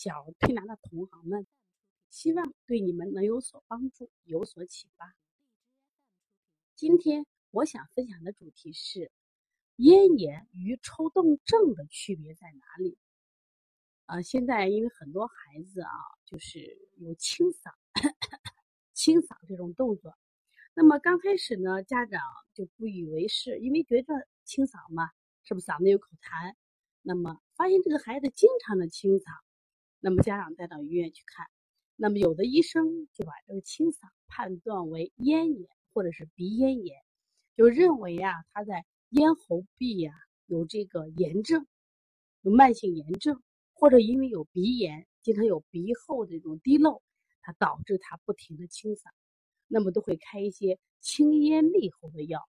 小儿推拿的同行们，希望对你们能有所帮助，有所启发。今天我想分享的主题是咽炎与抽动症的区别在哪里？啊，现在因为很多孩子啊，就是有清嗓、清嗓这种动作，那么刚开始呢，家长就不以为是，因为觉得清嗓嘛，是不是嗓子有口痰？那么发现这个孩子经常的清嗓。那么家长带到医院去看，那么有的医生就把这个清嗓判断为咽炎或者是鼻咽炎，就认为啊他在咽喉壁呀有这个炎症，有慢性炎症，或者因为有鼻炎，经常有鼻后这种滴漏，它导致他不停的清嗓，那么都会开一些清咽利喉的药，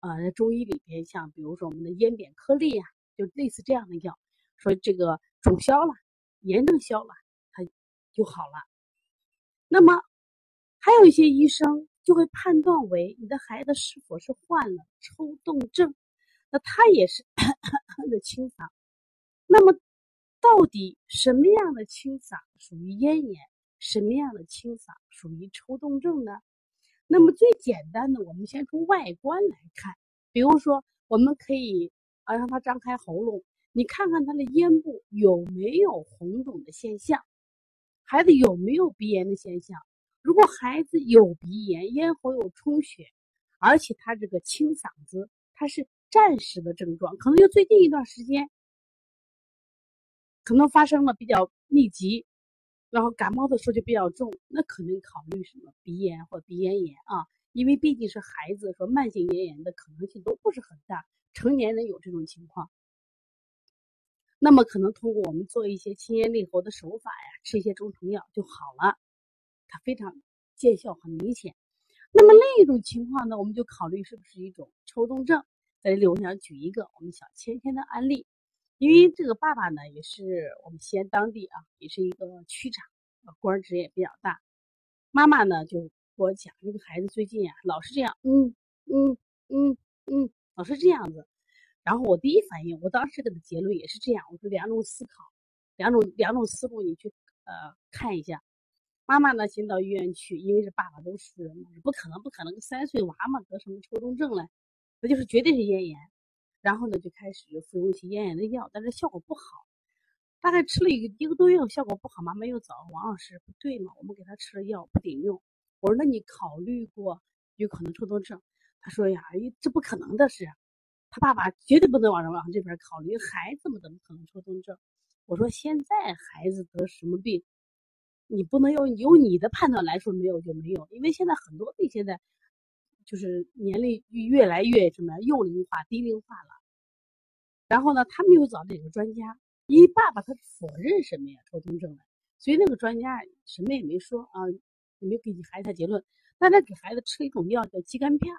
啊，在中医里边像比如说我们的咽扁颗粒啊，就类似这样的药，说这个肿消了。炎症消了，它就好了。那么，还有一些医生就会判断为你的孩子是否是患了抽动症，那他也是 的清嗓。那么，到底什么样的清嗓属于咽炎，什么样的清嗓属于抽动症呢？那么最简单的，我们先从外观来看，比如说，我们可以啊让他张开喉咙。你看看他的咽部有没有红肿的现象，孩子有没有鼻炎的现象？如果孩子有鼻炎，咽喉有充血，而且他这个清嗓子，他是暂时的症状，可能就最近一段时间，可能发生了比较密集，然后感冒的时候就比较重，那可能考虑什么鼻炎或鼻咽炎啊？因为毕竟是孩子，说慢性咽炎的可能性都不是很大，成年人有这种情况。那么可能通过我们做一些清咽利喉的手法呀，吃一些中成药就好了，它非常见效很明显。那么另一种情况呢，我们就考虑是不是一种抽动症。在这里我想举一个我们小芊芊的案例，因为这个爸爸呢也是我们西安当地啊，也是一个区长，官职也比较大。妈妈呢就给我讲，这个孩子最近啊老是这样，嗯嗯嗯嗯，老是这样子。然后我第一反应，我当时给的结论也是这样。我说两种思考，两种两种思路，你去呃看一下。妈妈呢先到医院去，因为是爸爸都是人嘛，不可能不可能三岁娃嘛得什么抽动症嘞？那就是绝对是咽炎。然后呢就开始服用一些咽炎的药，但是效果不好。大概吃了一个一个多月，效果不好，妈妈又找王老师，不对嘛？我们给他吃了药不顶用。我说那你考虑过有可能抽动症？他说呀，这不可能的事。他爸爸绝对不能往往这边考虑，孩子们怎么可能抽动症？我说现在孩子得什么病，你不能用由你的判断来说没有就没有，因为现在很多病现在就是年龄越来越什么幼龄化、低龄化了。然后呢，他们又找哪个专家？因为爸爸他否认什么呀抽动症的，所以那个专家什么也没说啊，也没给你孩子结论，但他给孩子吃了一种药叫鸡肝片。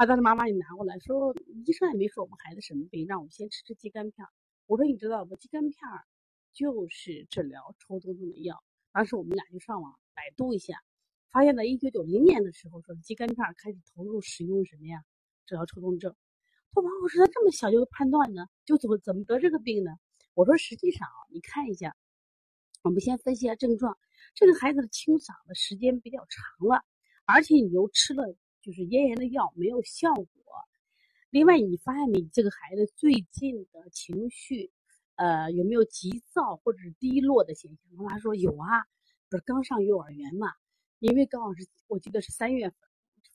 他当时妈妈就拿过来说，医生也没说我们孩子什么病，让我们先吃吃鸡肝片。我说你知道不？鸡肝片就是治疗抽动症的药。当时我们俩就上网百度一下，发现在一九九零年的时候，说鸡肝片开始投入使用什么呀？治疗抽动症。他王老师他这么小就会判断呢，就怎么怎么得这个病呢？我说实际上啊，你看一下，我们先分析一下症状。这个孩子的清嗓的时间比较长了，而且你又吃了。就是咽炎的药没有效果。另外，你发现没？这个孩子最近的情绪，呃，有没有急躁或者是低落的现象？妈妈说有啊，不是刚上幼儿园嘛？因为刚好是我记得是三月份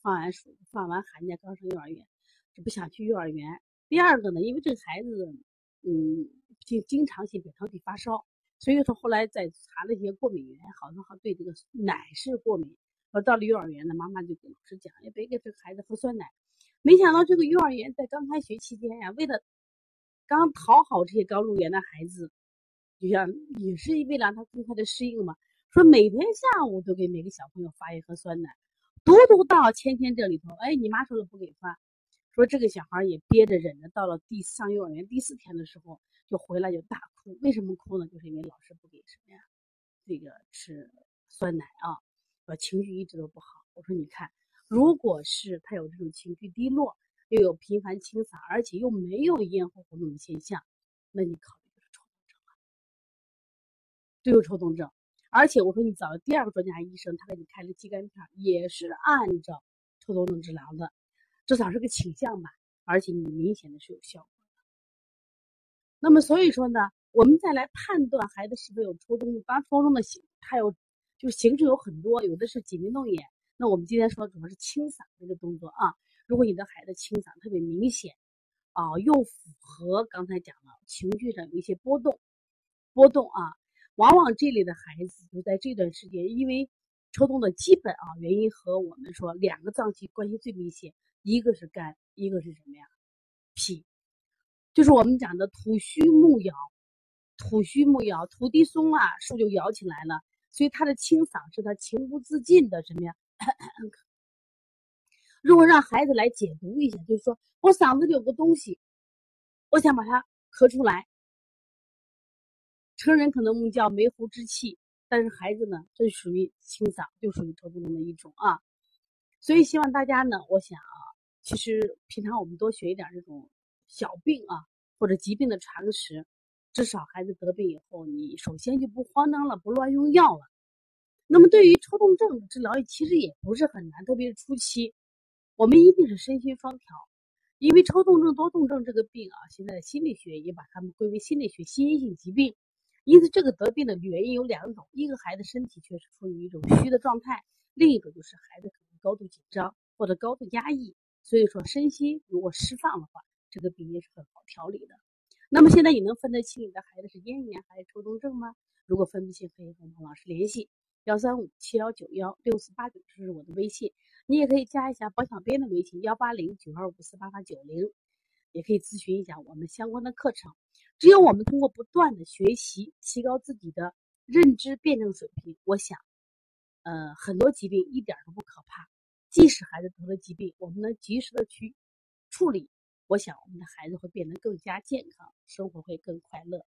放完暑放完寒假刚上幼儿园，就不想去幼儿园。第二个呢，因为这个孩子，嗯，经经常性扁桃体发烧，所以说后来在查了一些过敏源，好像还对这个奶是过敏。我到了幼儿园呢，妈妈就跟老师讲，也别给这个孩子喝酸奶。没想到这个幼儿园在刚开学期间呀，为了刚讨好这些刚入园的孩子，就像也是为了让他更快的适应嘛。说每天下午都给每个小朋友发一盒酸奶，独独到芊芊这里头，哎，你妈说了不给发，说这个小孩也憋着忍着，到了第上幼儿园第四天的时候就回来就大哭，为什么哭呢？就是因为老师不给什么呀，这个吃酸奶啊，呃，情绪一直都不好。我说你看，如果是他有这种情绪低落，又有频繁清嗓，而且又没有咽喉活动的现象，那你考虑就是抽动症了，都有抽动症。而且我说你找了第二个专家医生，他给你开了肌酐片，也是按照抽动症治疗的，至少是个倾向吧。而且你明显的是有效果的。那么所以说呢，我们再来判断孩子是否有抽动。当，抽动的他有就形式有很多，有的是紧闭动眼。那我们今天说主要是清嗓这个动作啊。如果你的孩子清嗓特别明显啊，又符合刚才讲了情绪上有一些波动，波动啊。往往这类的孩子就在这段时间，因为抽动的基本啊原因和我们说两个脏器关系最密切，一个是肝，一个是什么呀？脾，就是我们讲的土虚木摇，土虚木摇，土地松啊，树就摇起来了。所以他的清嗓是他情不自禁的什么呀？如果让孩子来解读一下，就是说我嗓子里有个东西，我想把它咳出来。成人可能我们叫梅胡之气，但是孩子呢，这属于清嗓，就属于抽动症的一种啊。所以希望大家呢，我想啊，其实平常我们多学一点这种小病啊或者疾病的常识，至少孩子得病以后，你首先就不慌张了，不乱用药了。那么对于抽动症的治疗，其实也不是很难，特别是初期，我们一定是身心双调。因为抽动症、多动症这个病啊，现在心理学也把它们归为心理学心因性疾病。因此，这个得病的原因有两种：一个孩子身体确实处于一种虚的状态，另一个就是孩子可能高度紧张或者高度压抑。所以说，身心如果释放的话，这个病也是很好调理的。那么现在你能分得清你的孩子是咽炎还是抽动症吗？如果分不清，可以和王老师联系幺三五七幺九幺六四八九，这是我的微信。你也可以加一下保小编的微信幺八零九二五四八八九零，也可以咨询一下我们相关的课程。只有我们通过不断的学习，提高自己的认知辩证水平，我想，呃，很多疾病一点都不可怕。即使孩子得了疾病，我们能及时的去处理，我想我们的孩子会变得更加健康，生活会更快乐。